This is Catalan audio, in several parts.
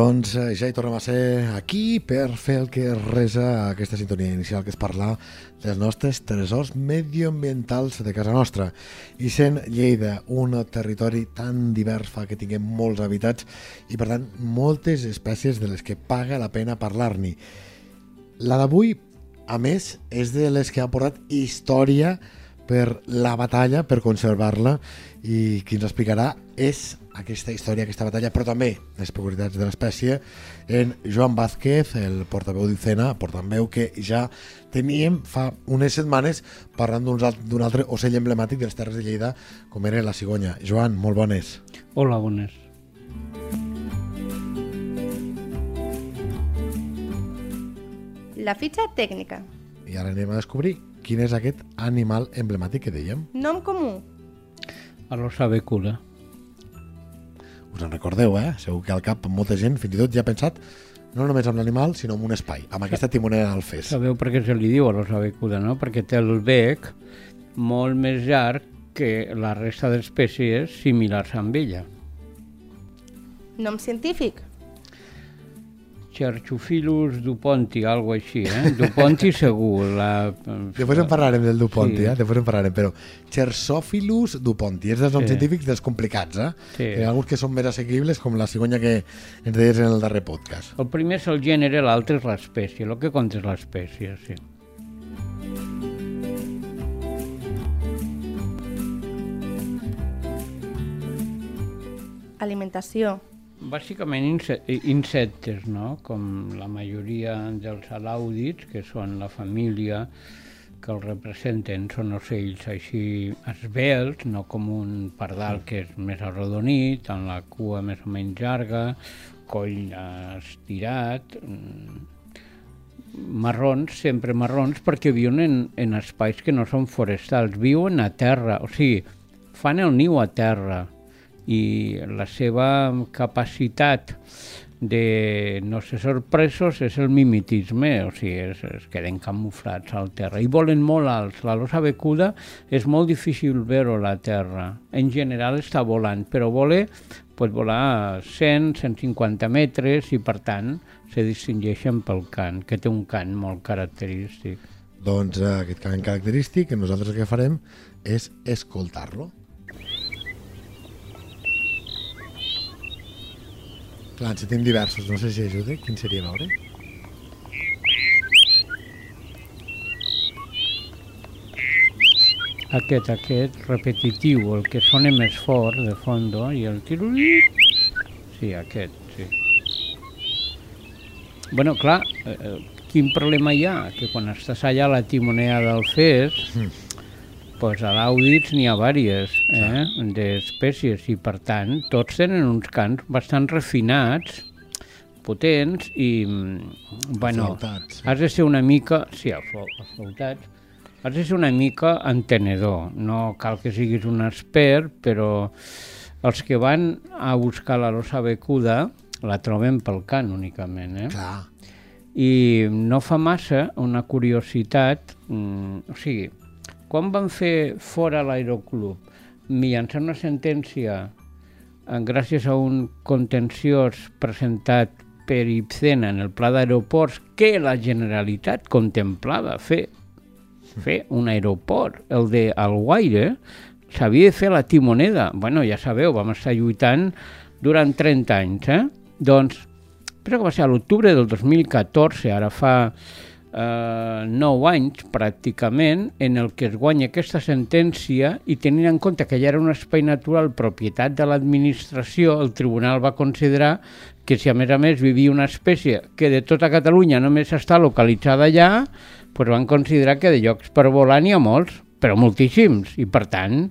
Doncs eh, ja hi tornem a ser aquí per fer el que resa aquesta sintonia inicial, que és parlar dels nostres tresors medioambientals de casa nostra. I sent Lleida un territori tan divers fa que tinguem molts habitats i, per tant, moltes espècies de les que paga la pena parlar-n'hi. La d'avui, a més, és de les que ha portat història per la batalla, per conservar-la, i qui ens explicarà és aquesta història, aquesta batalla, però també les peculiaritats de l'espècie, en Joan Vázquez, el portaveu d'Icena, portaveu que ja teníem fa unes setmanes parlant d'un altre ocell emblemàtic de les Terres de Lleida, com era la cigonya. Joan, molt bones. Hola, bones. La fitxa tècnica. I ara anem a descobrir quin és aquest animal emblemàtic que dèiem. Nom comú. A l'ossa becula. Us en recordeu, eh? Segur que al cap molta gent fins i tot ja ha pensat no només amb l'animal, sinó en un espai, amb aquesta timonera del fes. Sabeu per què se li diu a l'ossa becuda, no? Perquè té el bec molt més llarg que la resta d'espècies similars amb ella. Nom científic. Cherchophilus duponti, algo així, eh? Duponti segur. La... Després en parlarem del Duponti, Sí. eh? Després en parlarem, però Chersophilus duponti, és dels noms Sí. científics dels complicats, eh? Sí. Hi ha alguns que són més assequibles, com la cigonya que ens deies en el darrer podcast. El primer és el gènere, l'altre és l'espècie. El que compta és l'espècie, sí. Alimentació. Bàsicament inse- insectes, no? com la majoria dels alàudids, que són la família que els representen, són ocells així esvelts, no com un pardal que és més arrodonit, amb la cua més o menys llarga, coll estirat, mm, marrons, sempre marrons, perquè viuen en, en espais que no són forestals, viuen a terra, o sigui, fan el niu a terra i la seva capacitat de no ser sorpresos és el mimetisme, o sigui, es, es queden camuflats al terra i volen molt alts. La losa becuda és molt difícil veure la terra. En general està volant, però vola, pot volar a 100, 150 metres i per tant se distingeixen pel cant, que té un cant molt característic. Doncs eh, aquest cant característic nosaltres el que farem és escoltar-lo. Clar, en sentim diversos, no sé si ajuda. Quin seria, veure? Aquest, aquest, repetitiu, el que sona més fort de fondo i el tirulí... Sí, aquest, sí. Bueno, clar, eh, eh, quin problema hi ha? Que quan estàs allà a la timonea del fes, pues a l'àudits n'hi ha vàries eh, d'espècies i per tant tots tenen uns cants bastant refinats, potents i, mm, bueno, Aflautats, sí. has de ser una mica, sí, aflautats, has de ser una mica entenedor, no cal que siguis un expert, però els que van a buscar la losa becuda la troben pel cant únicament, eh? Clar. I no fa massa una curiositat, mm, o sigui, quan van fer fora l'aeroclub mitjançant una sentència eh, gràcies a un contenciós presentat per Ibcena en el pla d'aeroports que la Generalitat contemplava fer fer un aeroport, el de Alguaire, s'havia de fer la Timoneda. bueno, ja sabeu, vam estar lluitant durant 30 anys, eh? Doncs, però que va ser a l'octubre del 2014, ara fa eh, 9 anys pràcticament, en el que es guanya aquesta sentència i tenint en compte que ja era un espai natural propietat de l'administració, el tribunal va considerar que si a més a més vivia una espècie que de tota Catalunya només està localitzada allà, doncs van considerar que de llocs per volar n'hi ha molts, però moltíssims, i per tant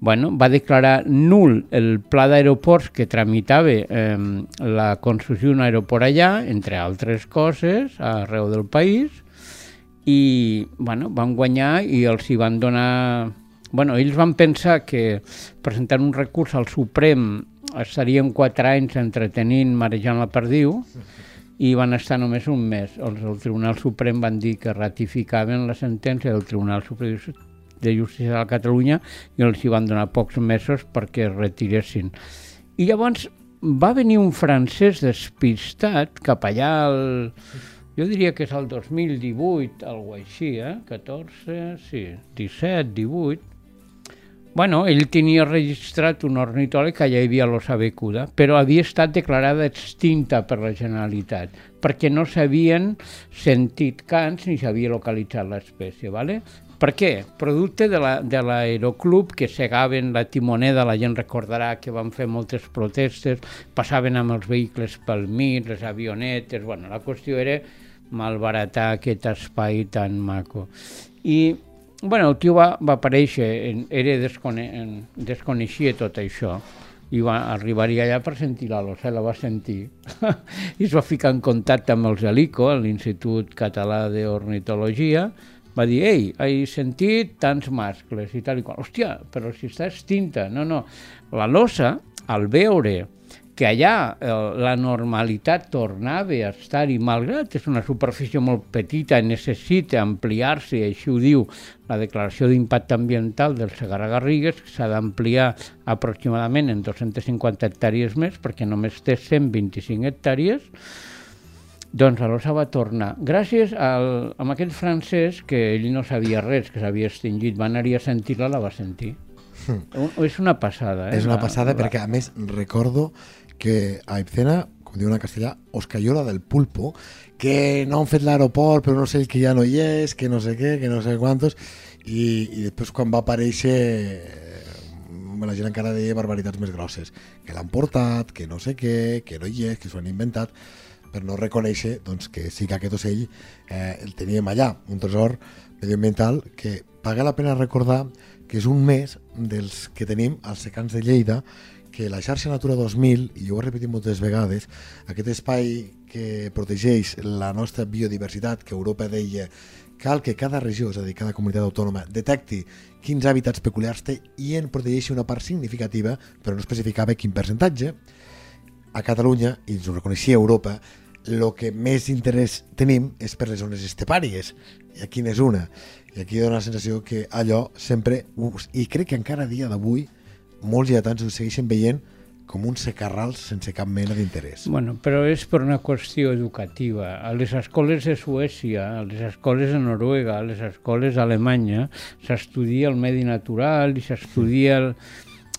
bueno, va declarar nul el pla d'aeroports que tramitava eh, la construcció d'un aeroport allà, entre altres coses, arreu del país, i bueno, van guanyar i els hi van donar... Bueno, ells van pensar que presentant un recurs al Suprem estaríem quatre anys entretenint, marejant la perdiu, i van estar només un mes. Els del Tribunal Suprem van dir que ratificaven la sentència del Tribunal Superior de Justícia de Catalunya i els hi van donar pocs mesos perquè es retiressin. I llavors va venir un francès despistat cap allà al... Jo diria que és el 2018, algo així, eh? 14, sí, 17, 18, Bueno, ell tenia registrat un ornitòleg que ja hi havia l'ossa becuda, però havia estat declarada extinta per la Generalitat, perquè no s'havien sentit cants ni s'havia localitzat l'espècie. ¿vale? Per què? Producte de l'aeroclub que segaven la timoneda, la gent recordarà que van fer moltes protestes, passaven amb els vehicles pel mig, les avionetes, bueno, la qüestió era malbaratar aquest espai tan maco. I bueno, el tio va, va aparèixer, era descone, desconeixia tot això, i va arribar allà per sentir la losa, la va sentir. I es va ficar en contacte amb els Alico, l'Institut Català d'Ornitologia, va dir, ei, he sentit tants mascles i tal i qual. Hòstia, però si està extinta. No, no. La losa, al veure que allà eh, la normalitat tornava a estar-hi, malgrat és una superfície molt petita, necessita ampliar-se, així ho diu la declaració d'impacte ambiental del Segarra Garrigues, que s'ha d'ampliar aproximadament en 250 hectàrees més, perquè només té 125 hectàrees, doncs l'ossa va tornar. Gràcies al, a aquest francès, que ell no sabia res, que s'havia extingit, va anar-hi a sentir-la, la va sentir. Mm. És una passada. Eh? És una passada la, perquè, a més, recordo que a Ibcena, com diuen a castellà, os cayó la del pulpo, que no han fet l'aeroport, però no sé que ja no hi és, que no sé què, que no sé quantos, i, i després quan va aparèixer la gent encara deia barbaritats més grosses, que l'han portat, que no sé què, que no hi és, que s'ho han inventat, per no reconèixer doncs, que sí que aquest ocell eh, el teníem allà, un tresor medioambiental que paga la pena recordar que és un mes dels que tenim als secans de Lleida que la xarxa Natura 2000, i jo ho he repetit moltes vegades, aquest espai que protegeix la nostra biodiversitat, que Europa deia cal que cada regió, és a dir, cada comunitat autònoma, detecti quins hàbitats peculiars té i en protegeixi una part significativa, però no especificava quin percentatge. A Catalunya, i ens ho reconeixia Europa, el que més interès tenim és per les zones estepàries, i aquí n'és una. I aquí dona la sensació que allò sempre, i crec que encara a dia d'avui, molts lletans ho segueixen veient com un secarrals sense cap mena d'interès. Bueno, però és per una qüestió educativa. A les escoles de Suècia, a les escoles de Noruega, a les escoles d'Alemanya, s'estudia el medi natural i s'estudia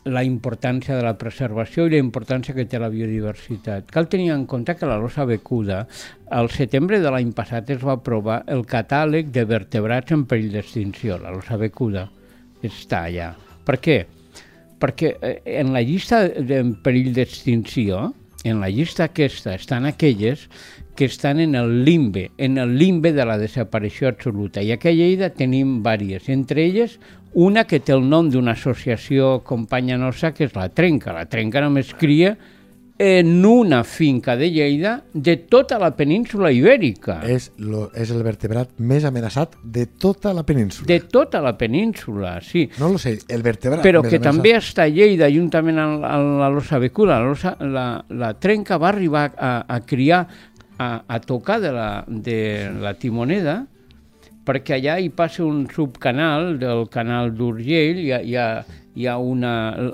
la importància de la preservació i la importància que té la biodiversitat. Cal tenir en compte que la losa becuda, al setembre de l'any passat es va aprovar el catàleg de vertebrats en perill d'extinció, la losa becuda. Està allà. Per què? perquè eh, en la llista en perill d'extinció, en la llista aquesta estan aquelles que estan en el limbe, en el limbe de la desaparició absoluta. I aquí a Lleida tenim vàries, entre elles una que té el nom d'una associació companya nostra, que és la Trenca. La Trenca només cria en una finca de Lleida de tota la península ibèrica. És, lo, és el vertebrat més amenaçat de tota la península. De tota la península, sí. No lo sé, el vertebrat Però que amenaçat. també està a Lleida, juntament amb, amb la losa becula. La, losa, la, la trenca va arribar a, a criar, a, a tocar de la, de la timoneda, perquè allà hi passa un subcanal del canal d'Urgell, hi ha, hi ha hi ha una...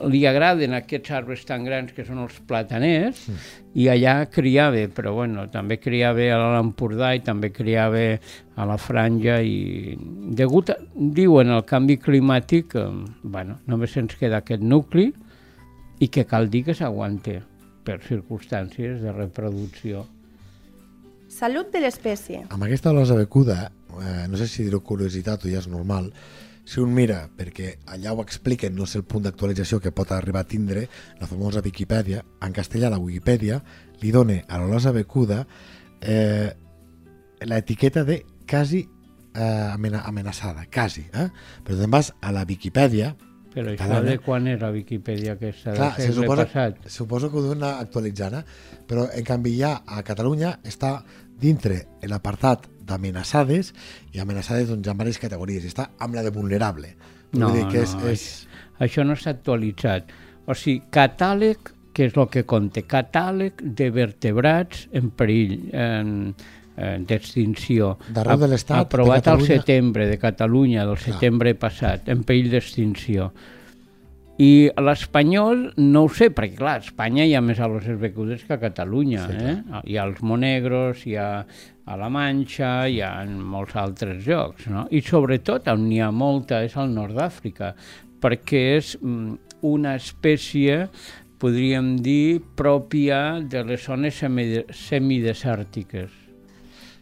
li agraden aquests arbres tan grans que són els plataners mm. i allà criava, però bueno, també criava a l'Empordà i també criava a la franja i degut, a, diuen, al canvi climàtic, eh, bueno, només ens queda aquest nucli i que cal dir que s'aguante per circumstàncies de reproducció. Salut de l'espècie. Amb aquesta losa becuda, eh, no sé si dir curiositat o ja és normal, si un mira, perquè allà ho expliquen, no sé el punt d'actualització que pot arribar a tindre, la famosa Viquipèdia, en castellà la Wikipedia li dona a l'olosa becuda eh, l'etiqueta de quasi eh, amenaçada, quasi. Eh? Però te'n vas a la Viquipèdia, però això Calana. de quan era Viquipèdia aquesta? Clar, se suposa, passat? suposo que ho deuen anar actualitzant, eh? però en canvi ja a Catalunya està dintre l'apartat d'amenaçades i amenaçades doncs, en diverses categories. Està amb la de vulnerable. No, dir que és, no, és... això no s'ha actualitzat. O sigui, catàleg que és el que conté catàleg de vertebrats en perill en, en d'extinció. D'arreu de l'Estat, de Aprovat al Catalunya? setembre de Catalunya, del setembre passat, en perill d'extinció. I a l'espanyol no ho sé, perquè clar, a Espanya hi ha més aloses becudes que a Catalunya. Sí, Sí, eh? Hi ha els Monegros, hi ha a la Manxa, hi ha en molts altres llocs. No? I sobretot on n'hi ha molta és al nord d'Àfrica, perquè és mm, una espècie, podríem dir, pròpia de les zones semide- semidesèrtiques.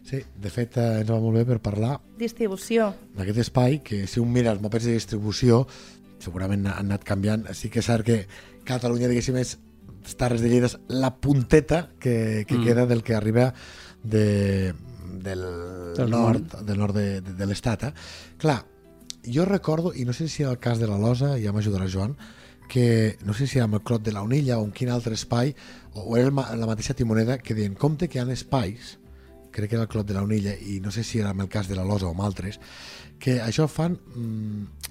Sí, de fet, eh, ens va molt bé per parlar Distribució. d'aquest espai, que si un mira els mapes de distribució, segurament han anat canviant. Sí que és cert que Catalunya, diguéssim, és les Terres de Lleida és la punteta que, que mm. queda del que arriba de, del, Del nord, del nord de, de, de l'estat. Eh? Clar, jo recordo, i no sé si era el cas de la Losa, ja m'ajudarà Joan, que no sé si era amb el Clot de la Unilla o en quin altre espai, o, o era la mateixa Timoneda, que deien, compte que hi ha espais, crec que era el Clot de la Unilla, i no sé si era amb el cas de la Losa o amb altres, que això fan... Mm,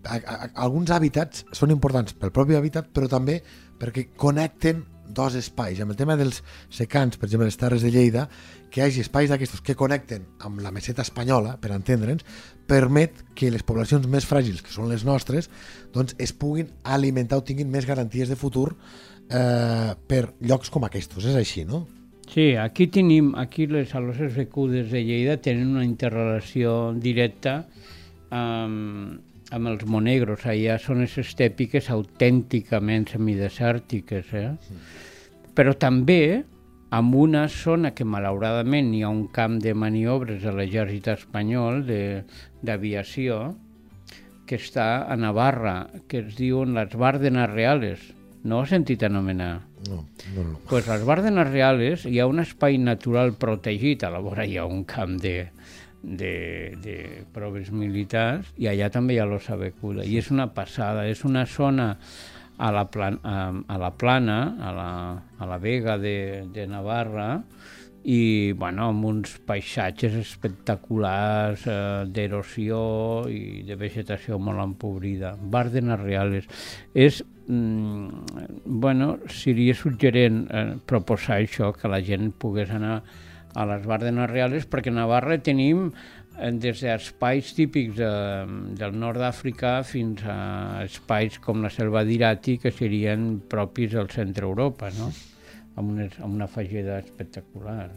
a, a, a, alguns hàbitats són importants pel propi hàbitat, però també perquè connecten dos espais. Amb el tema dels secans, per exemple, les Terres de Lleida, que hi hagi espais d'aquestos que connecten amb la meseta espanyola, per entendre'ns, permet que les poblacions més fràgils, que són les nostres, doncs es puguin alimentar o tinguin més garanties de futur eh, per llocs com aquests. És així, no? Sí, aquí tenim, aquí les aloses becudes de Lleida tenen una interrelació directa amb, amb els monegros. Allà són les estèpiques autènticament semidesèrtiques, eh? Però també amb una zona que malauradament hi ha un camp de maniobres de l'exèrcit espanyol de- d'aviació que està a Navarra, que es diuen les Bárdenas Reales. No ho has sentit anomenar? No, no, no. Pues les Bárdenas Reales hi ha un espai natural protegit, a la vora hi ha un camp de, de, de proves militars i allà també hi ha l'ossa becuda i és una passada, és una zona a la, plan, a, a la plana, a la, a la vega de, de Navarra i bueno, amb uns paisatges espectaculars eh, d'erosió i de vegetació molt empobrida. Bárdenas Reales. És, mm, bueno, seria suggerent eh, proposar això, que la gent pogués anar les Bárdenas Reales, perquè a Navarra tenim eh, des d'espais típics de, del nord d'Àfrica fins a espais com la selva d'Irati, que serien propis del centre Europa, no? amb, una, amb una fageda espectacular.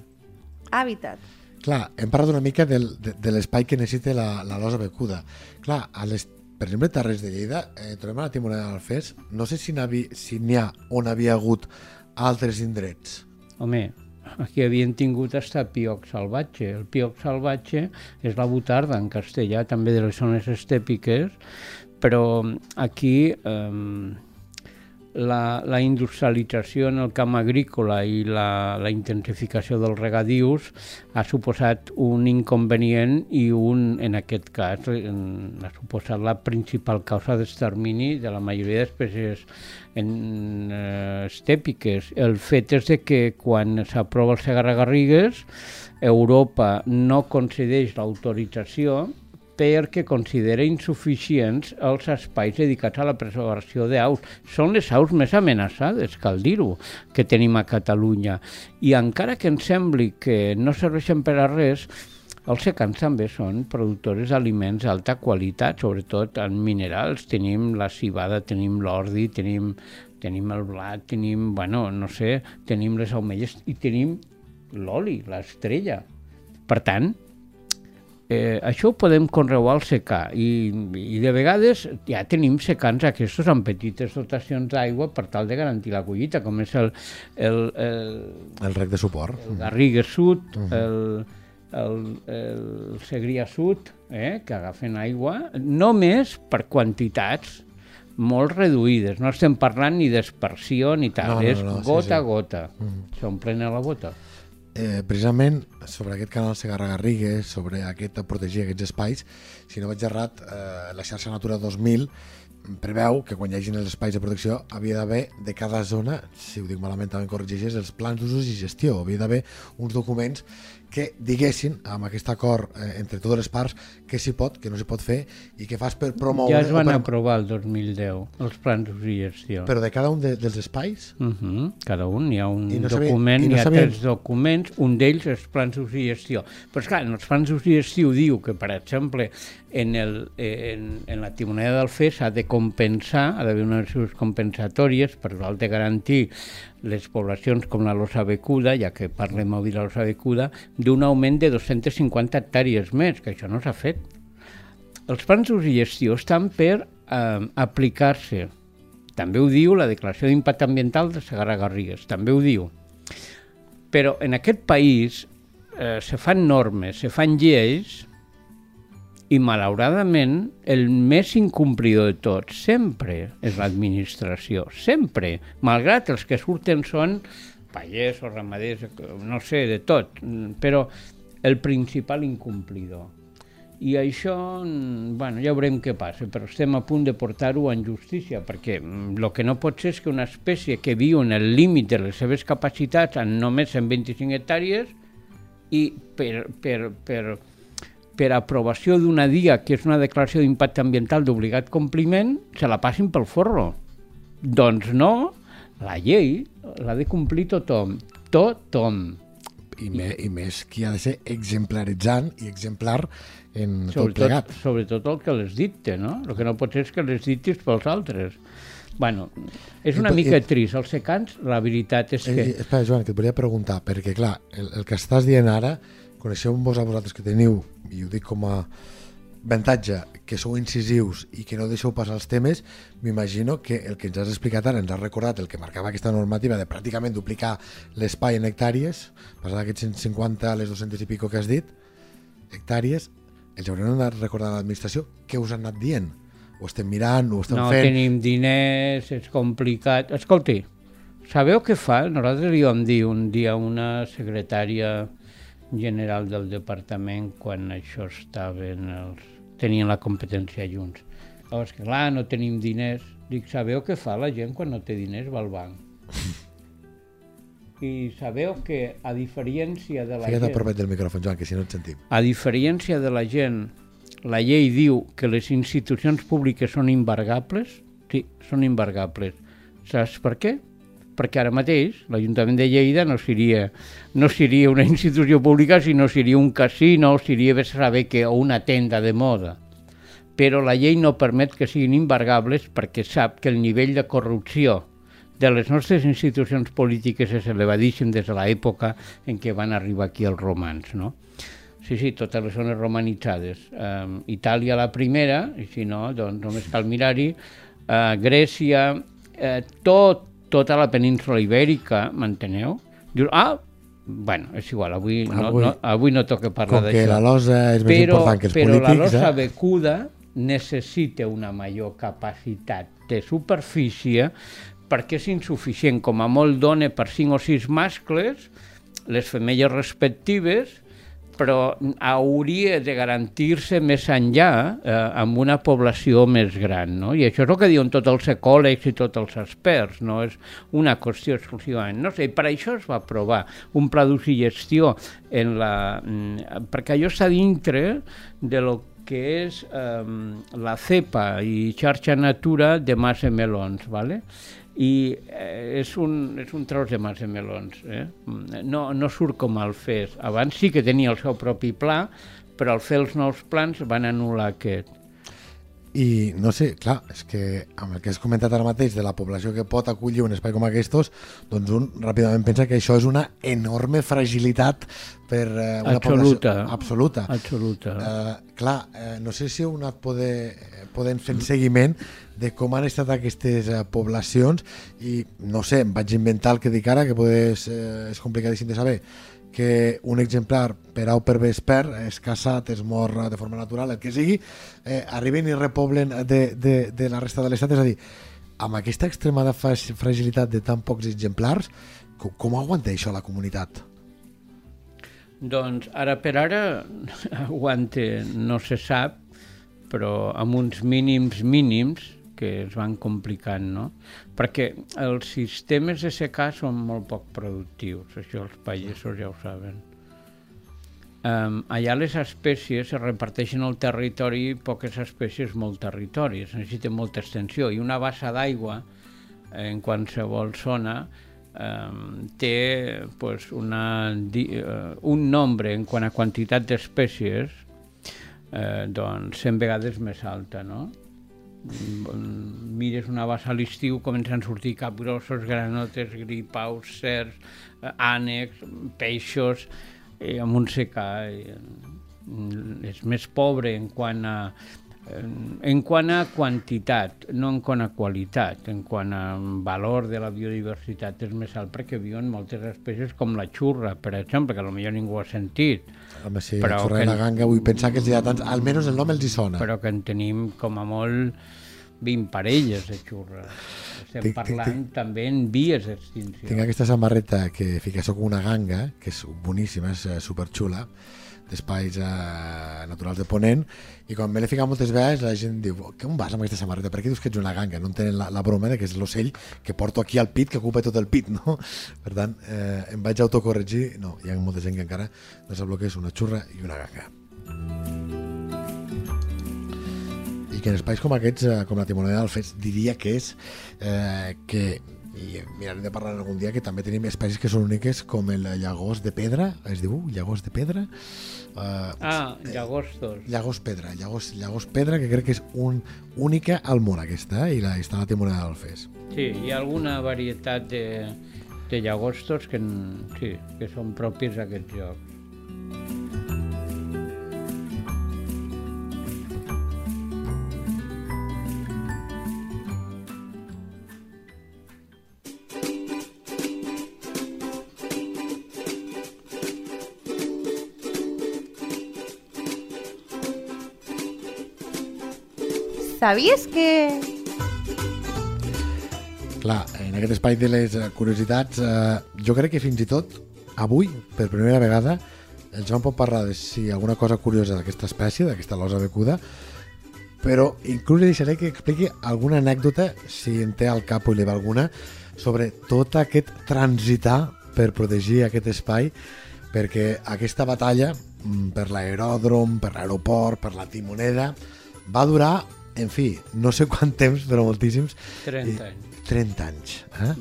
Hàbitat. Clar, hem parlat una mica del, de, de l'espai que necessita la, la losa becuda. Clar, a les, per exemple, Terres de Lleida, eh, trobem a la Timoneda d'Alfés, no sé si n'hi si ha on havia hagut altres indrets. Home, aquí havien tingut hasta pioc salvatge. El pioc salvatge és la butarda en castellà, també de les zones estèpiques, però aquí eh, la, la industrialització en el camp agrícola i la, la intensificació dels regadius ha suposat un inconvenient i un, en aquest cas, en, ha suposat la principal causa d'extermini de la majoria d'espècies en, eh, estèpiques. El fet és de que quan s'aprova el Segarra Garrigues, Europa no concedeix l'autorització perquè considera insuficients els espais dedicats a la preservació d'aus. Són les aus més amenaçades, cal dir-ho, que tenim a Catalunya. I encara que ens sembli que no serveixen per a res, els secans també són productors d'aliments d'alta qualitat, sobretot en minerals. Tenim la cibada, tenim l'ordi, tenim, tenim el blat, tenim, bueno, no sé, tenim les aumelles i tenim l'oli, l'estrella. Per tant, eh, això ho podem conreuar al secà i, i de vegades ja tenim secans aquests amb petites dotacions d'aigua per tal de garantir la collita, com és el, el, el, El rec de suport. el Garrigues Sud, el, el, el Segrià Sud, eh, que agafen aigua, només per quantitats molt reduïdes. No estem parlant ni d'espersió ni tal, No, no, és no, sí, gota sí. a gota. S'omplen a la bota. Eh, precisament sobre aquest canal Segarra Garrigues, sobre aquest protegir aquests espais, si no vaig errat, eh, la xarxa Natura 2000 preveu que quan hi hagin els espais de protecció havia d'haver de cada zona, si ho dic malament també corregeixes, els plans d'usos i gestió. Havia d'haver uns documents que diguessin, amb aquest acord eh, entre totes les parts, què s'hi pot, què no s'hi pot fer i què fas per promoure... Ja es van per, aprovar el 2010, els plans gestió. Però de cada un de, dels espais? Uh -huh. Cada un hi ha un I no document, no hi ha sabien- tres documents, un d'ells és plans gestió. Però esclar, en els plans gestió diu que, per exemple, en, el, en, en la timoneda del FE s'ha de compensar, ha d'haver unes ajudes compensatòries per tal de garantir les poblacions com la Losa Becuda, ja que parlem avui de la Losa Becuda, d'un augment de 250 hectàrees més, que això no s'ha fet. Els plans d'ús i gestió estan per eh, aplicar-se. També ho diu la Declaració d'Impacte Ambiental de Segarra Garrigues, també ho diu. Però en aquest país eh, se fan normes, se fan lleis i malauradament el més incomplidor de tots sempre és l'administració, sempre, malgrat els que surten són pagesos, ramaders, no sé, de tot, però el principal incomplidor. I això, mm, bueno, ja veurem què passa, però estem a punt de portar-ho en justícia, perquè el que no pot ser és que una espècie que viu en el límit de les seves capacitats en només 125 hectàrees i per, per, per, per aprovació d'una DIA, que és una declaració d'impacte ambiental d'obligat compliment, se la passin pel forro. Doncs no, la llei l'ha de complir tothom, tothom. I, me, I més qui ha de ser exemplaritzant i exemplar en tot Sobretot, plegat. sobretot el que les dicte, no? El que no pot ser és que les dictis pels altres. Bueno, és I una per- mica i- trist. Els secants, la veritat és Eh, que... eh, espera, Joan, que et volia preguntar, perquè clar, el, el que estàs dient ara, coneixeu-vos a vosaltres que teniu, i ho dic com a avantatge, que sou incisius i que no deixeu passar els temes, m'imagino que el que ens has explicat ara ens has recordat el que marcava aquesta normativa de pràcticament duplicar l'espai en hectàrees, passar d'aquests 150 a les 200 i pico que has dit, hectàrees, els haurem de recordar a l'administració què us han anat dient. Ho estem mirant, ho estem no fent... tenim diners, és complicat. Escolti, sabeu què fa? Nosaltres li vam dir un dia a una secretària general del departament quan això estaven els... tenien la competència junts. Llavors, que clar, no tenim diners. Dic, sabeu què fa la gent quan no té diners? Va al banc. I sabeu que, a diferència de la Fica't gent... propet del micròfon, Joan, que si no et sentim. A diferència de la gent, la llei diu que les institucions públiques són embargables. Sí, són embargables. Saps per què? Perquè ara mateix l'Ajuntament de Lleida no seria, no seria una institució pública, sinó seria un casino, seria bé saber que, o una tenda de moda. Però la llei no permet que siguin embargables perquè sap que el nivell de corrupció de les nostres institucions polítiques és elevadíssim des de l'època en què van arribar aquí els romans, no? Sí, sí, totes les zones romanitzades. Um, Itàlia la primera, i si no, doncs només cal mirar-hi. Uh, Grècia, uh, tot, tota la península ibèrica, m'enteneu? Dius, ah, bueno, és igual, avui, no, Avui- no, avui no toca parlar Com d'això que la losa és més però, important que els però la polítics, losa eh? becuda necessita una major capacitat de superfície perquè és insuficient. Com a molt dona per 5 o 6 mascles, les femelles respectives, però hauria de garantir-se més enllà eh, amb una població més gran. No? I això és el que diuen tots els ecòlegs i tots els experts, no és una qüestió exclusivament. No sé, per això es va aprovar un pla d'ús i gestió en la, mm, perquè allò està dintre de lo que és eh, la CEPA i xarxa natura de massa melons, ¿vale? I eh, és, un, és un tros de massa melons. Eh? No, no surt com el FES. Abans sí que tenia el seu propi pla, però al fer els nous plans van anul·lar aquest. I no sé, clar, és que amb el que has comentat ara mateix de la població que pot acollir un espai com aquests, doncs un ràpidament pensa que això és una enorme fragilitat per eh, una Absoluta. població absoluta. Absoluta. Eh, clar, eh, no sé si heu anat poder, podent fent seguiment de com han estat aquestes eh, poblacions i no sé, em vaig inventar el que dic ara que podes, eh, és complicadíssim de saber que un exemplar per au per vesper és caçat, es mor de forma natural, el que sigui, eh, arriben i repoblen de, de, de la resta de l'estat, és a dir, amb aquesta extremada fra- fragilitat de tan pocs exemplars, com, com aguanta això la comunitat? Doncs ara per ara aguante, no se sap, però amb uns mínims mínims, que es van complicant, no? Perquè els sistemes de secà són molt poc productius, això els pagesos ja ho saben. Um, allà les espècies es reparteixen al territori, poques espècies, molt territori, es necessita molta extensió, i una bassa d'aigua en qualsevol zona um, té pues, una, uh, un nombre en quant a quantitat d'espècies eh, doncs 100 vegades més alta, no? Mm, mires una bassa a l'estiu, comencen a sortir capgrossos, granotes, gripaus, cercs, eh, ànecs, peixos, eh, amb un secà. Eh, és més pobre en quant a en quant a quantitat, no en quant a qualitat, en quant a valor de la biodiversitat és més alt perquè viuen moltes espècies com la xurra, per exemple, que potser ningú ha sentit. Home, sí, Però la xurra que- la ganga, vull pensar que els tants... Almenys el nom els hi sona. Però que en tenim com a molt 20 parelles de xurra. Estem Tinc- tinc- parlant tinc- també en vies d'extinció. Tinc aquesta samarreta que fica soc una ganga, que és boníssima, és eh, superxula, d'espais eh, naturals de Ponent, i quan me l'he ficat moltes vegades la gent diu, que on vas amb aquesta samarreta? Per què dius que ets una ganga? No entenen la, la broma de que és l'ocell que porto aquí al pit, que ocupa tot el pit, no? Per tant, eh, em vaig autocorregir, no, hi ha molta gent que encara no sap el que és una xurra i una ganga. i que en espais com aquests, eh, com la Timoneda del Fes, diria que és eh, que i mirarem de parlar algun dia que també tenim espècies que són úniques com el llagós de pedra es diu llagós de pedra uh, Ah, llagostos. llagós pedra llagós, llagós pedra que crec que és un, única al món aquesta eh? i la, està la Timoneda del Fes Sí, hi ha alguna varietat de, de llagostos que, sí, que són propis d'aquests llocs. Sabies que... Clar, en aquest espai de les eh, curiositats, eh, jo crec que fins i tot avui, per primera vegada, el Joan pot parlar de si alguna cosa curiosa d'aquesta espècie, d'aquesta losa becuda, però inclús li deixaré que expliqui alguna anècdota, si en té al cap o li va alguna, sobre tot aquest transitar per protegir aquest espai, perquè aquesta batalla mm, per l'aeròdrom, per l'aeroport, per la timoneda, va durar, en fi, no sé quant temps, però moltíssims, 30 anys. 30 anys. Eh?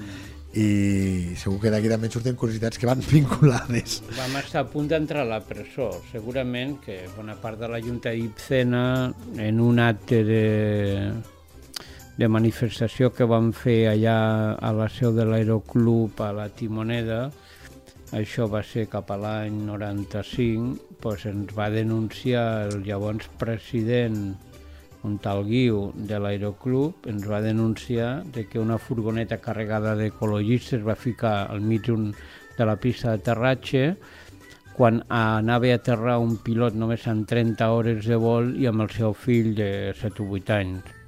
I segur que d'aquí també en surten curiositats que van vinculades. Vam estar a punt d'entrar a la presó. Segurament que bona part de la Junta d'Ipcena, en un acte de, de manifestació que van fer allà a la seu de l'aeroclub a la Timoneda, això va ser cap a l'any 95, doncs ens va denunciar el llavors president un tal Guiu de l'aeroclub ens va denunciar de que una furgoneta carregada d'ecologistes va ficar al mig de la pista d'aterratge quan anava a aterrar un pilot només amb 30 hores de vol i amb el seu fill de 7 o 8 anys.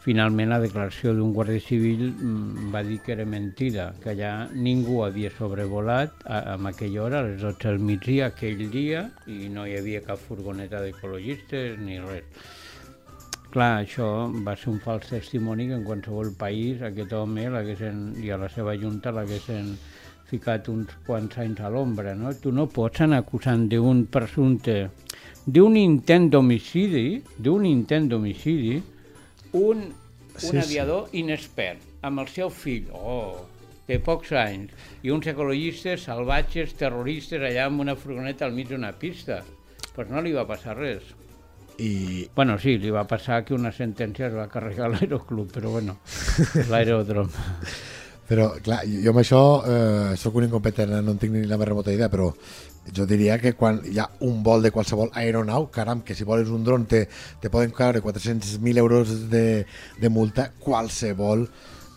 Finalment, la declaració d'un guàrdia civil mm, va dir que era mentida, que allà ningú havia sobrevolat a aquella hora, a les 12 del migdia, aquell dia, i no hi havia cap furgoneta d'ecologistes ni res. Clar, això va ser un fals testimoni que en qualsevol país aquest home i a la seva junta l'haguessin ficat uns quants anys a l'ombra, no? Tu no pots anar acusant d'un presumpte, d'un intent d'homicidi, d'un intent d'homicidi, un, Sí, un sí. aviador inexpert, amb el seu fill, oh, té pocs anys, i uns ecologistes salvatges, terroristes, allà amb una furgoneta al mig d'una pista. Doncs pues no li va passar res. I Bueno, sí, li va passar que una sentència es va carregar a l'aeroclub, però bueno, l'aeròdrom. Però, clar, jo amb això eh, sóc un incompetent, no en tinc ni la més remota idea, però jo diria que quan hi ha un vol de qualsevol aeronau, caram, que si vols un dron te, te poden caure 400.000 euros de, de multa, qualsevol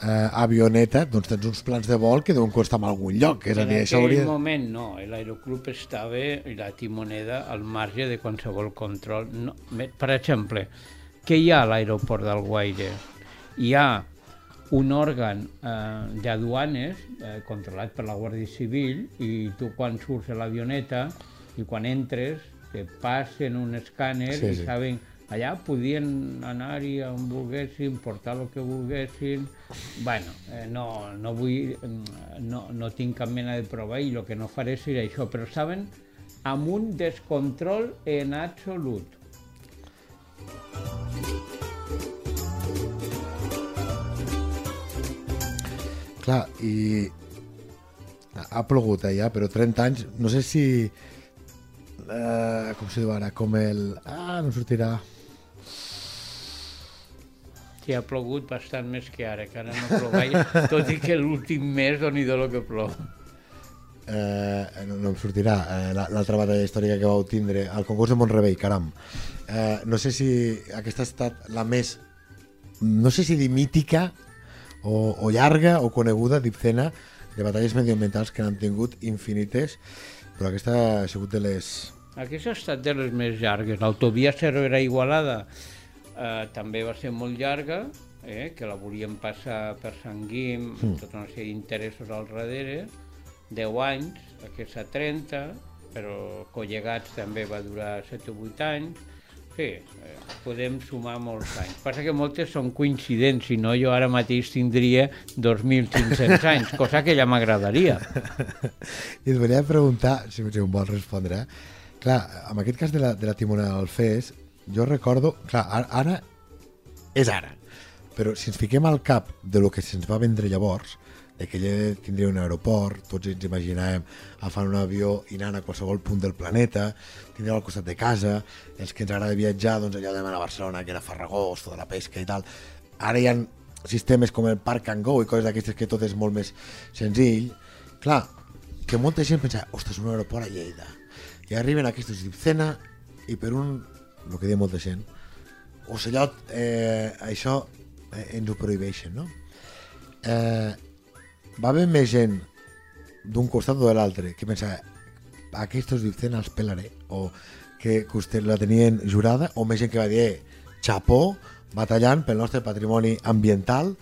eh, avioneta, doncs tens uns plans de vol que deuen costar en algun lloc, és a en dir, això aquell hauria... moment no, l'aeroclub estava i la timoneda al marge de qualsevol control. No, per exemple, què hi ha a l'aeroport d'Alguaire? Hi ha un òrgan eh, d'aduanes eh, controlat per la Guàrdia Civil i tu quan surts a l'avioneta i quan entres te passen un escàner Sí, i sí. saben allà podien anar-hi on volguessin, portar el que volguessin. bueno, eh, no, no, vull, no, no tinc cap mena de prova i el que no faré serà això, però estaven amb un descontrol en absolut. Clar, i ha plogut allà, però 30 anys, no sé si... Eh, com se diu ara? Com el... Ah, no sortirà. Sí, ha plogut bastant més que ara, que ara no plou gaire, tot i que l'últim mes doni de lo que plou. Eh, no, no em sortirà eh, la- l'altra batalla històrica que vau tindre al concurs de Montrebell, caram eh, no sé si aquesta ha estat la més no sé si dir mítica o, o llarga o coneguda d'Ipcena de batalles medioambientals que n'han tingut infinites però aquesta ha sigut de les Aquesta ha estat de les més llargues. L'autovia Cervera-Igualada eh, també va ser molt llarga, eh, que la volíem passar per Sant Guim, mm. tota una sèrie d'interessos al darrere, 10 anys, aquesta 30, però Collegats també va durar 7 o 8 anys, Sí, eh, podem sumar molts anys. Passa que moltes són coincidents, si no jo ara mateix tindria 2.500 anys, cosa que ja m'agradaria. I et volia preguntar, si, si em vols respondre, eh? clar, en aquest cas de la, de la timonada del FES, jo recordo, clar, ara, és ara, però si ens fiquem al cap de lo que se'ns va vendre llavors, de que ella tindria un aeroport, tots ens imaginàvem agafant un avió i anant a qualsevol punt del planeta, tindríem al costat de casa, els que ens agrada viatjar, doncs allò d'anar a Barcelona, que era Farragós, tota la pesca i tal. Ara hi ha sistemes com el Park and Go i coses d'aquestes que tot és molt més senzill. Clar, que molta gent pensa, ostres, un aeroport a Lleida. I arriben aquests d'Ipcena i per un, el que diu molta gent, ocellot, eh, això eh, ens ho prohibeixen, no? Eh, va haver més gent d'un costat o de l'altre que pensava aquests d'Ipcena els pelaré o que, que usted la tenien jurada o més gent que va dir eh, xapó batallant pel nostre patrimoni ambiental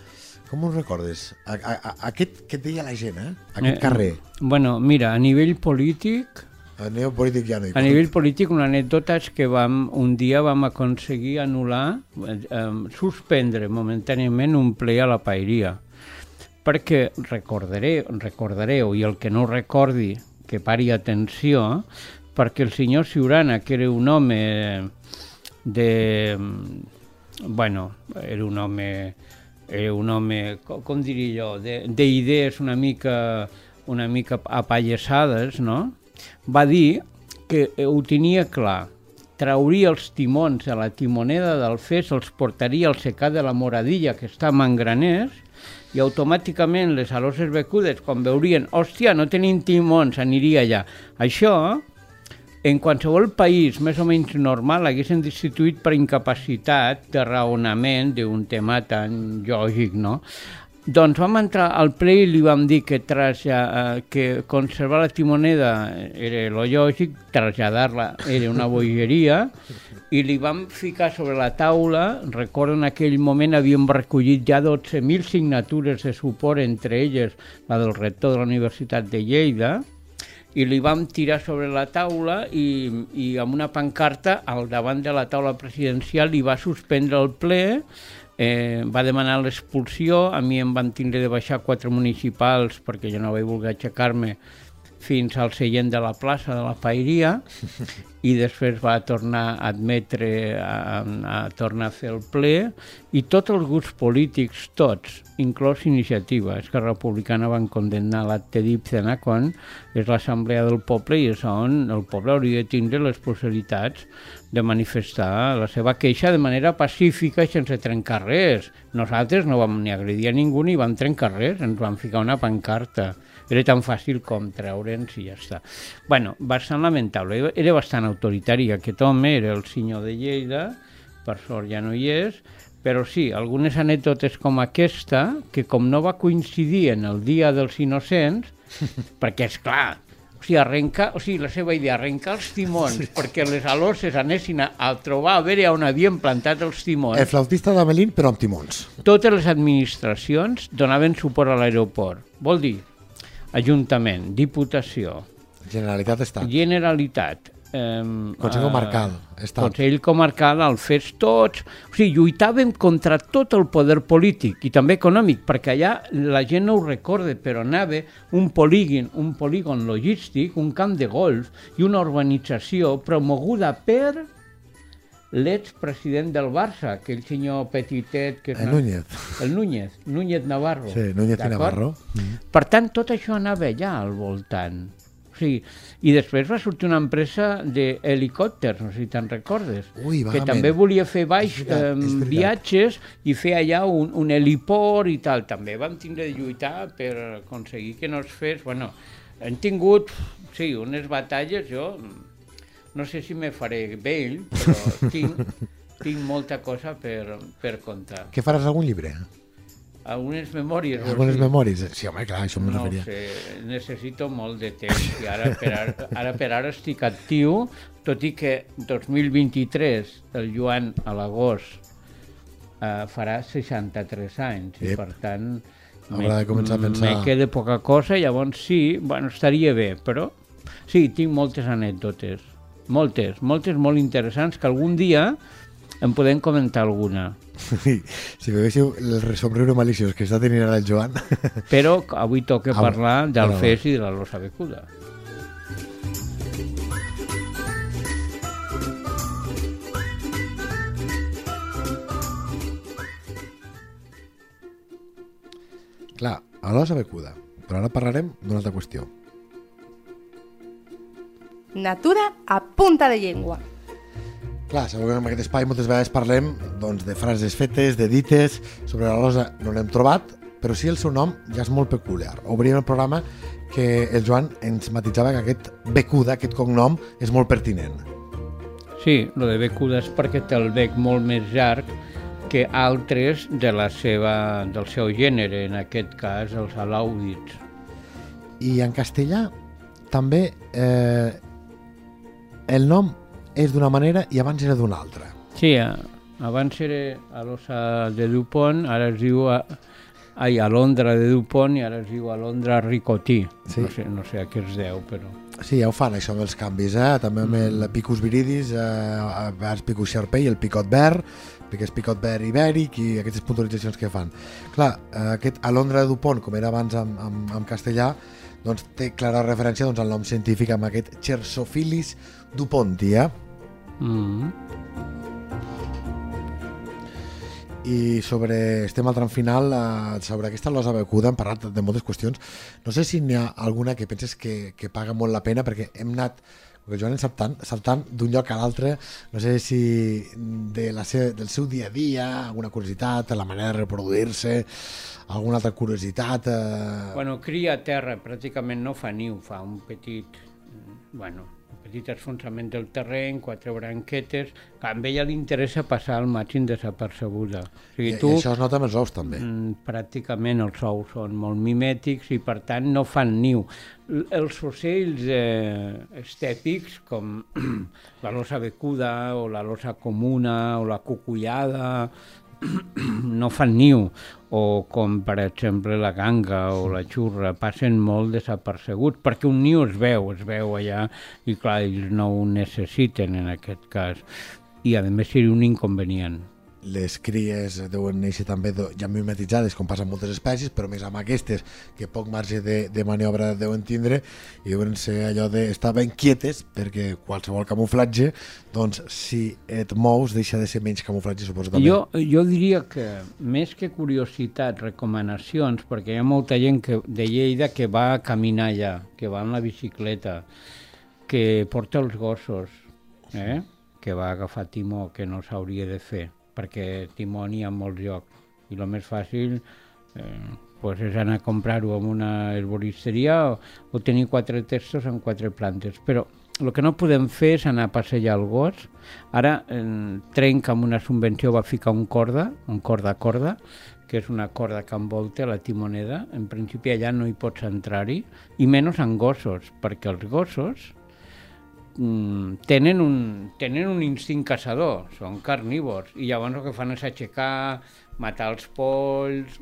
com ho recordes? A, a, a, aquest que et deia la gent, eh? Aquest Eh, carrer. Bueno, mira, a nivell polític, A nivell polític ja no hi A nivell polític, una anècdota és que vam, un dia vam aconseguir anul·lar, eh, eh, suspendre momentàniament un ple a la paeria. Perquè recordaré, recordareu, i el que no recordi, que pari atenció, perquè el senyor Ciurana, que era un home de... Bueno, era un home era un home, co- com diria jo, de- d'idees una mica, una mica apallessades, no? Va dir que eh, ho tenia clar, trauria els timons de la timoneda del FES, els portaria al secar de la Moradilla, que està a Mangraners, i automàticament les aloses becudes, quan veurien, hòstia, no tenim timons, aniria allà. Això, en qualsevol país més o menys normal haguessin destituït per incapacitat de raonament d'un tema tan lògic, no? Doncs vam entrar al ple i li vam dir que, traslla, eh, que conservar la timoneda era lo lògic, traslladar-la era una bogeria, i li vam ficar sobre la taula, recordo en aquell moment havíem recollit ja 12.000 signatures de suport, entre elles la del rector de la Universitat de Lleida, i li vam tirar sobre la taula i, i amb una pancarta al davant de la taula presidencial li va suspendre el ple, eh, va demanar l'expulsió, a mi em van tindre de baixar quatre municipals perquè jo no vaig voler aixecar-me fins al seient de la plaça de la Paeria i després va tornar a admetre a, a tornar a fer el ple i tots els grups polítics, tots, inclòs Iniciativa, Esquerra Republicana van condemnar l'acte d'Ipcena quan és l'Assemblea del Poble i és on el poble hauria de tindre les possibilitats de manifestar la seva queixa de manera pacífica i sense trencar res. Nosaltres no vam ni agredir a ningú ni vam trencar res, ens vam ficar una pancarta. Era tan fàcil com treure'ns i ja està. bueno, bastant lamentable. Era bastant autoritari aquest home, era el senyor de Lleida, per sort ja no hi és, però sí, algunes anècdotes com aquesta, que com no va coincidir en el dia dels innocents, perquè és clar, o sigui, arrencar, o sigui, la seva idea, arrencar els timons sí. perquè les aloses anessin a, a trobar a veure on havien plantat els timons. El flautista d'Amelín, però amb timons. Totes les administracions donaven suport a l'aeroport. Vol dir, Ajuntament, Diputació, Generalitat està. Generalitat, Eh, Consell comarcal, estat. Consell comarcal el fes tots. O sigui, lluitàvem contra tot el poder polític i també econòmic, perquè allà la gent no ho recorda, però anava un polígon, un polígon logístic, un camp de golf i una urbanització promoguda per l'expresident del Barça, aquell senyor petitet... Que és El na- Núñez. El Núñez, Núñez Navarro. Sí, Núñez i? Navarro. Mm. Per tant, tot això anava allà al voltant. Sigui, I després va sortir una empresa d'helicòpters, no sé si te'n recordes, Ui, que vagament. també volia fer baix És veritat, eh, és veritat. viatges i fer allà un, un heliport i tal. També vam tindre de lluitar per aconseguir que no es fes... Bueno, hem tingut, sí, unes batalles, jo no sé si me faré vell, però tinc, tinc molta cosa per, per contar. Què faràs algun llibre? Algunes memòries. Algunes dir? memòries? Sí, home, clar, això em No referia. sé, necessito molt de temps i ara per ara, ara per ara estic actiu, tot i que 2023 el Joan a l'agost eh, farà 63 anys i Ep. per tant Haurà de començar a pensar- me queda poca cosa, llavors sí, bueno, estaria bé, però sí, tinc moltes anècdotes, moltes, moltes molt interessants que algun dia en podem comentar alguna. Si veiéssiu el somriure maliciós que està tenint ara el Joan... Però avui toca Ah, parlar del bueno, FES i de la losa becuda. clar, a l'osa becuda. Però ara parlarem d'una altra qüestió. Natura a punta de llengua. Clar, sabeu que en aquest espai moltes vegades parlem doncs, de frases fetes, de dites, sobre la losa no n'hem trobat, però sí el seu nom ja és molt peculiar. Obríem el programa que el Joan ens matitzava que aquest becuda, aquest cognom, és molt pertinent. Sí, lo de becuda és perquè té el bec molt més llarg que altres de la seva, del seu gènere, en aquest cas els alàudids. I en castellà també eh, el nom és d'una manera i abans era d'una altra. Sí, a- abans era a l'ossa de Dupont, ara es diu a, ai, a Londra de Dupont i ara es diu a Londra Ricotí. Sí. No, sé, no sé a què es deu, però... Sí, ja ho fan, això amb els canvis, eh? també amb el Picus viridis, eh, a vegades Picus xarpei, el picot verd, perquè és picot verd ibèric i aquestes puntualitzacions que fan. Clar, eh, aquest Alondra de Dupont, com era abans en, en, en castellà, doncs té clara referència doncs, al nom científic amb aquest Chersophilis dupontia. Mm. I sobre, estem al tram final, eh, sobre aquesta losa becuda hem parlat de moltes qüestions. No sé si n'hi ha alguna que penses que, que paga molt la pena, perquè hem anat, el Joan saltant, saltant d'un lloc a l'altre, no sé si de la se, del seu dia a dia, alguna curiositat, la manera de reproduir-se, alguna altra curiositat... Eh... Bueno, cria a terra, pràcticament no fa niu, fa un petit, mm, bueno, un petit esfonsament del terreny, quatre branquetes, que a ella li interessa passar al màxim desapercebuda. O sigui, I, tu, I això es nota amb els ous, també. mm, pràcticament els ous són molt mimètics i per tant no fan niu. Els ocells eh, estèpics com la losa becuda o la losa comuna o la cucullada no fan niu o com per exemple la ganga o la xurra passen molt desapercebuts perquè un niu es veu, es veu allà i clar, ells no ho necessiten en aquest cas. I a més seria un inconvenient les cries deuen néixer també ja mimetitzades, com passa amb moltes espècies, però més amb aquestes, que poc marge de, de maniobra deuen tindre, i deuen ser allò d'estar ben quietes, perquè qualsevol camuflatge, doncs, si et mous, deixa de ser menys camuflatge, suposo també. Jo, jo diria que més que curiositat, recomanacions, perquè hi ha molta gent que, de Lleida que va a caminar allà, que va en la bicicleta, que porta els gossos, eh? que va agafar timó, que no s'hauria de fer, perquè timó n'hi ha molts llocs. I el més fàcil eh, pues és anar a comprar-ho en una herboristeria o, o tenir quatre textos en quatre plantes. Però el que no podem fer és anar a passejar el gos. Ara eh, Trenca amb una subvenció va ficar un corda, un corda a corda, que és una corda que envolta la timoneda. En principi allà no hi pots entrar-hi, i menys en gossos, perquè els gossos tenen, un, tenen un instint caçador, són carnívors, i llavors el que fan és aixecar, matar els polls...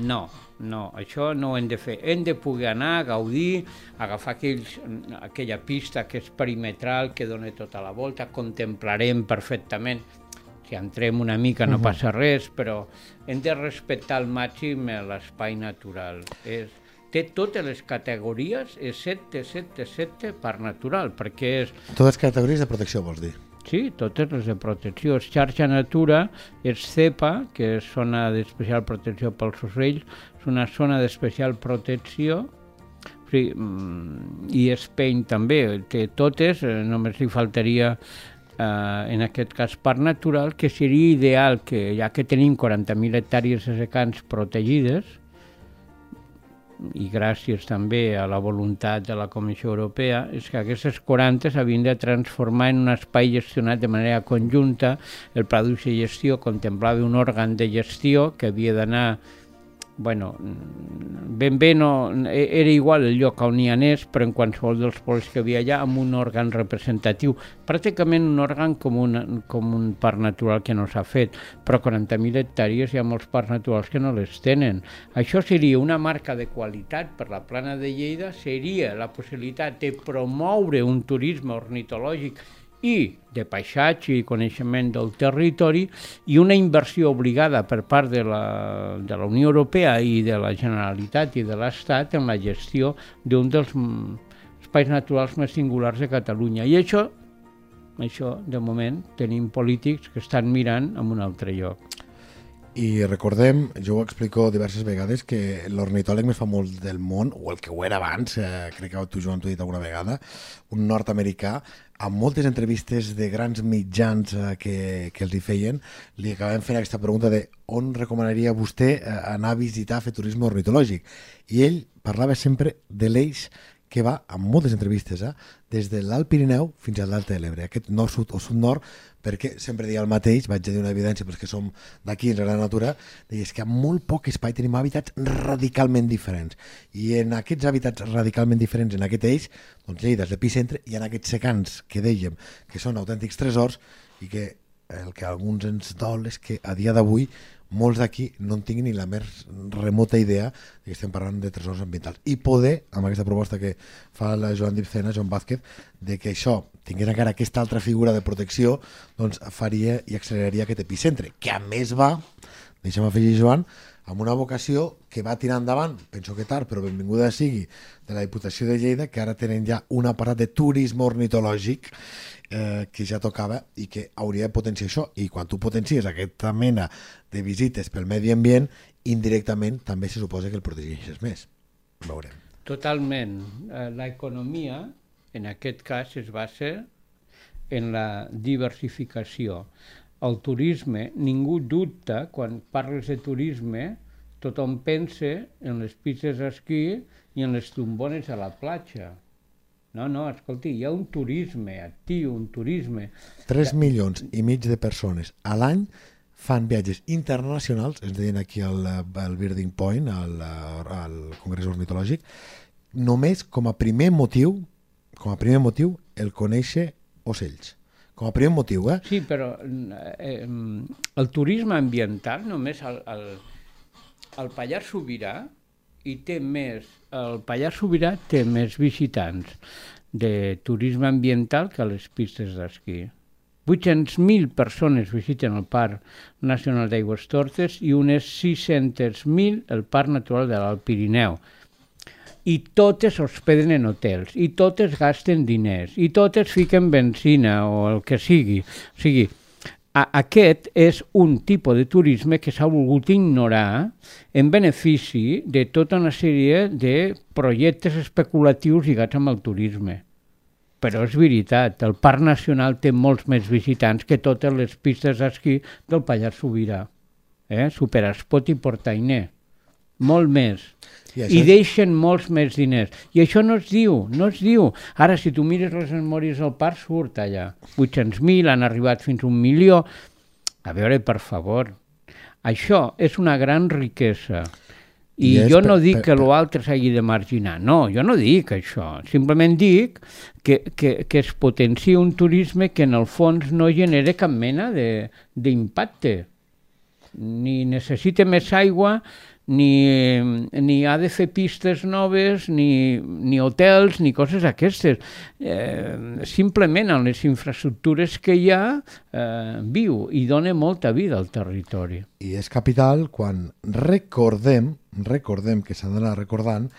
No, no, això no ho hem de fer. Hem de poder anar, gaudir, agafar aquells, aquella pista que és perimetral, que dona tota la volta, contemplarem perfectament si entrem una mica no passa res, però hem de respectar al màxim l'espai natural. És, té totes les categories, 7, 7, 7 per natural, perquè és... Totes les categories de protecció, vols dir? Sí, totes les de protecció. És xarxa natura, és CEPA, que és zona d'especial protecció pels ocells, és una zona d'especial protecció, sí, mm, i Spain també, té totes, eh, només li faltaria eh, en aquest cas parc natural, que seria ideal que, ja que tenim 40.000 hectàrees de secans protegides, i gràcies també a la voluntat de la Comissió Europea, és que aquestes 40 s'havien de transformar en un espai gestionat de manera conjunta. El Pla d'Ús i Gestió contemplava un òrgan de gestió que havia d'anar bueno, ben bé no, e, era igual el lloc on hi anés, però en qualsevol dels pobles que havia allà, amb un òrgan representatiu, pràcticament un òrgan com un, com un parc natural que no s'ha fet, però 40.000 hectàrees hi ha molts parcs naturals que no les tenen. Això seria una marca de qualitat per la plana de Lleida, seria la possibilitat de promoure un turisme ornitològic i de paisatge i coneixement del territori i una inversió obligada per part de la, de la Unió Europea i de la Generalitat i de l'Estat en la gestió d'un dels espais naturals més singulars de Catalunya. I això, això de moment, tenim polítics que estan mirant en un altre lloc. I recordem, jo ho explico diverses vegades, que l'ornitòleg més famós del món, o el que ho era abans, eh, crec que tu, Joan, t'ho he dit alguna vegada, un nord-americà, amb moltes entrevistes de grans mitjans eh, que, que els hi feien, li acabem fent aquesta pregunta de on recomanaria vostè eh, anar a visitar, a fer turisme ornitològic. I ell parlava sempre de l'eix que va amb moltes entrevistes, eh? des de l'Alt Pirineu fins a l'Alta de l'Ebre, aquest nord-sud o sud-nord, perquè sempre deia el mateix, vaig dir una evidència pels que som d'aquí, en la natura, deies que amb molt poc espai tenim hàbitats radicalment diferents. I en aquests hàbitats radicalment diferents, en aquest eix, doncs Lleida és l'epicentre, i en aquests secans que dèiem que són autèntics tresors i que el que alguns ens dol és que a dia d'avui molts d'aquí no en tinguin ni la més remota idea que estem parlant de tresors ambientals. I poder, amb aquesta proposta que fa la Joan Dipcena, Joan Vázquez, de que això tingués encara aquesta altra figura de protecció, doncs faria i acceleraria aquest epicentre, que a més va, deixa'm afegir Joan, amb una vocació que va tirar endavant, penso que tard, però benvinguda sigui, de la Diputació de Lleida, que ara tenen ja un aparat de turisme ornitològic eh, que ja tocava i que hauria de potenciar això. I quan tu potencies aquesta mena de visites pel medi ambient, indirectament també se suposa que el protegeixes més. Veurem. Totalment. Eh, L'economia, en aquest cas, es basa en la diversificació. El turisme, ningú dubta, quan parles de turisme, tothom pensa en les pistes d'esquí i en les tombones a la platja. No, no, escolti, hi ha un turisme actiu, un turisme... 3 milions i mig de persones a l'any fan viatges internacionals, ens deien aquí al, al Birding Point, al, al Congrés Ornitològic, només com a primer motiu, com a primer motiu, el conèixer ocells. Com a primer motiu, eh? Sí, però eh, el turisme ambiental només el, el, el Pallars Sobirà i té més, el Pallars Sobirà té més visitants de turisme ambiental que les pistes d'esquí. 800.000 persones visiten el Parc Nacional d'Aigües Tortes i unes 600.000 el Parc Natural de l'Alt Pirineu. I totes hospeden en hotels, i totes gasten diners, i totes fiquen benzina o el que sigui. O sigui, a, aquest és un tipus de turisme que s'ha volgut ignorar en benefici de tota una sèrie de projectes especulatius lligats amb el turisme. Però és veritat, el Parc Nacional té molts més visitants que totes les pistes d'esquí del Pallars Sobirà. Eh? Superespot i Portainer molt més. I, I deixen molts més diners. I això no es diu, no es diu. Ara, si tu mires les memòries del parc, surt allà. 800.000, han arribat fins a un milió. A veure, per favor, això és una gran riquesa. I, I jo no dic per- que per- l'altre s'hagi de marginar, no, jo no dic això. Simplement dic que, que, que es potencia un turisme que en el fons no genera cap mena de- d'impacte. Ni necessita més aigua, ni, ni ha de fer pistes noves, ni, ni hotels, ni coses aquestes. Eh, simplement amb les infraestructures que hi ha eh, viu i dona molta vida al territori. I és capital quan recordem, recordem que s'ha d'anar recordant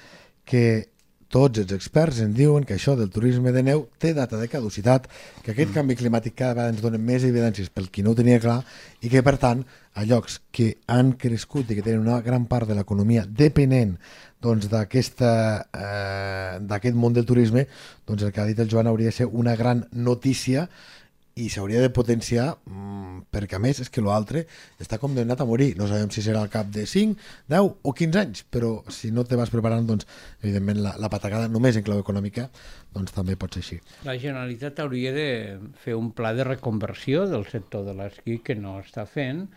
que tots els experts ens diuen que això del turisme de neu té data de caducitat, que aquest canvi climàtic cada vegada ens dona més evidències pel qui no ho tenia clar i que, per tant, a llocs que han crescut i que tenen una gran part de l'economia depenent doncs, eh, d'aquest món del turisme, doncs el que ha dit el Joan hauria de ser una gran notícia i s'hauria de potenciar mm, perquè a més és que l'altre està condemnat a morir no sabem si serà al cap de 5, 10 o 15 anys però si no te vas preparant doncs evidentment la, la patacada només en clau econòmica doncs també pot ser així La Generalitat hauria de fer un pla de reconversió del sector de l'esquí que no està fent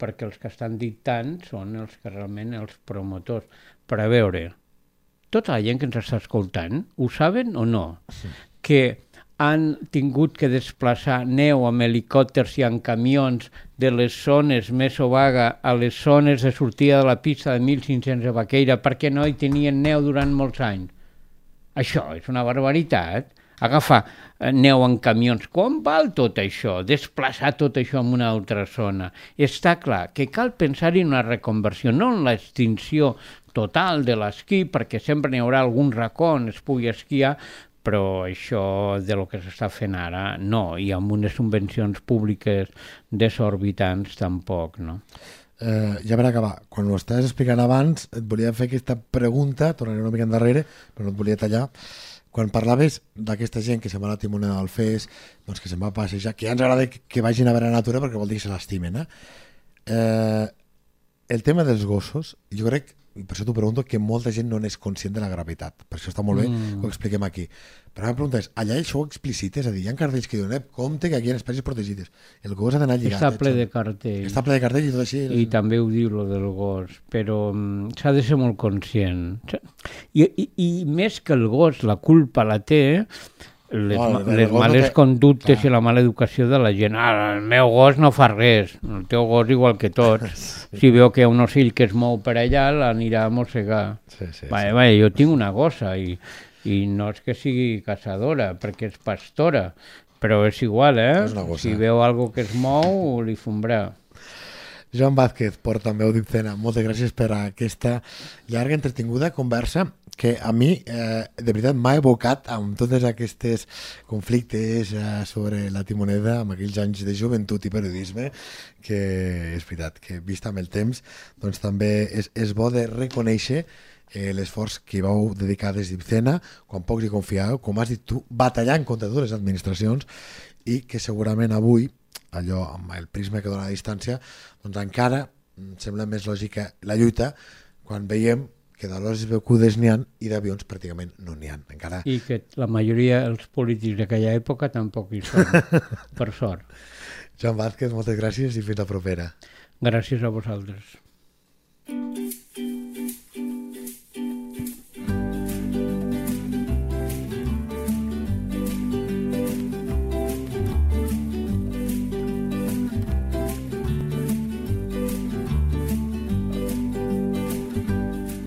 perquè els que estan dictant són els que realment els promotors. Per a veure, tota la gent que ens està escoltant ho saben o no? Sí. Que han tingut que desplaçar neu amb helicòpters i amb camions de les zones més obaga a les zones de sortida de la pista de 1.500 de Baqueira perquè no hi tenien neu durant molts anys. Això és una barbaritat. Agafar eh, neu en camions. Com val tot això? Desplaçar tot això en una altra zona. Està clar que cal pensar en una reconversió, no en l'extinció total de l'esquí, perquè sempre n'hi haurà algun racó on es pugui esquiar, però això de lo que s'està fent ara, no, i amb unes subvencions públiques desorbitants tampoc, no? eh, ja per acabar, quan ho estaves explicant abans et volia fer aquesta pregunta tornaré una mica endarrere, però no et volia tallar quan parlaves d'aquesta gent que se'n va a la timoneda del FES, doncs que se'n va a passejar, que ja ens agrada que vagin a veure la natura perquè vol dir que se l'estimen, eh? eh? El tema dels gossos, jo crec, per això t'ho pregunto, que molta gent no n'és conscient de la gravetat. Per això està molt bé Mm. que ho expliquem aquí. Però la pregunta és, allà això ho explicita? És a dir, hi ha cartells que diuen, eh, compte que aquí hi ha espècies protegides. El gos ha d'anar lligat. Està eh, ple xom. de cartells. Està ple de cartells i tot així. I també ho diu lo del gos, però mm, s'ha de ser molt conscient. I, i, I més que el gos, la culpa la té les, No, ma el les no males té- conductes clar. i la mala educació de la gent. Ah, el meu gos no fa res, el teu gos igual que tots. Si veu que hi ha un ocell que es mou per allà, l'anirà a mossegar. Sí, sí, Vale, sí. vale, jo tinc una gossa i, i no és que sigui caçadora, perquè és pastora, però és igual, eh? És. Si veu algo que es mou, li fumbrà. Joan Vázquez, portaveu d'Ipcena, moltes gràcies per aquesta llarga, entretinguda conversa que a mi, eh, de veritat, m'ha evocat amb totes aquestes conflictes eh, sobre la timoneda, amb aquells anys de joventut i periodisme, que és veritat, que vist amb el temps, doncs també és, és bo de reconèixer eh, l'esforç que vau dedicar des d'Ipcena, quan pocs hi confiàveu, com has dit tu, batallant contra totes les administracions i que segurament avui allò amb el prisma que dona a distància, doncs encara em sembla més lògica la lluita quan veiem que d'alors becudes n'hi ha i d'avions pràcticament no n'hi ha. Encara... I que la majoria dels polítics d'aquella època tampoc hi són, per sort. Joan Vázquez, moltes gràcies i fins la propera. Gràcies a vosaltres.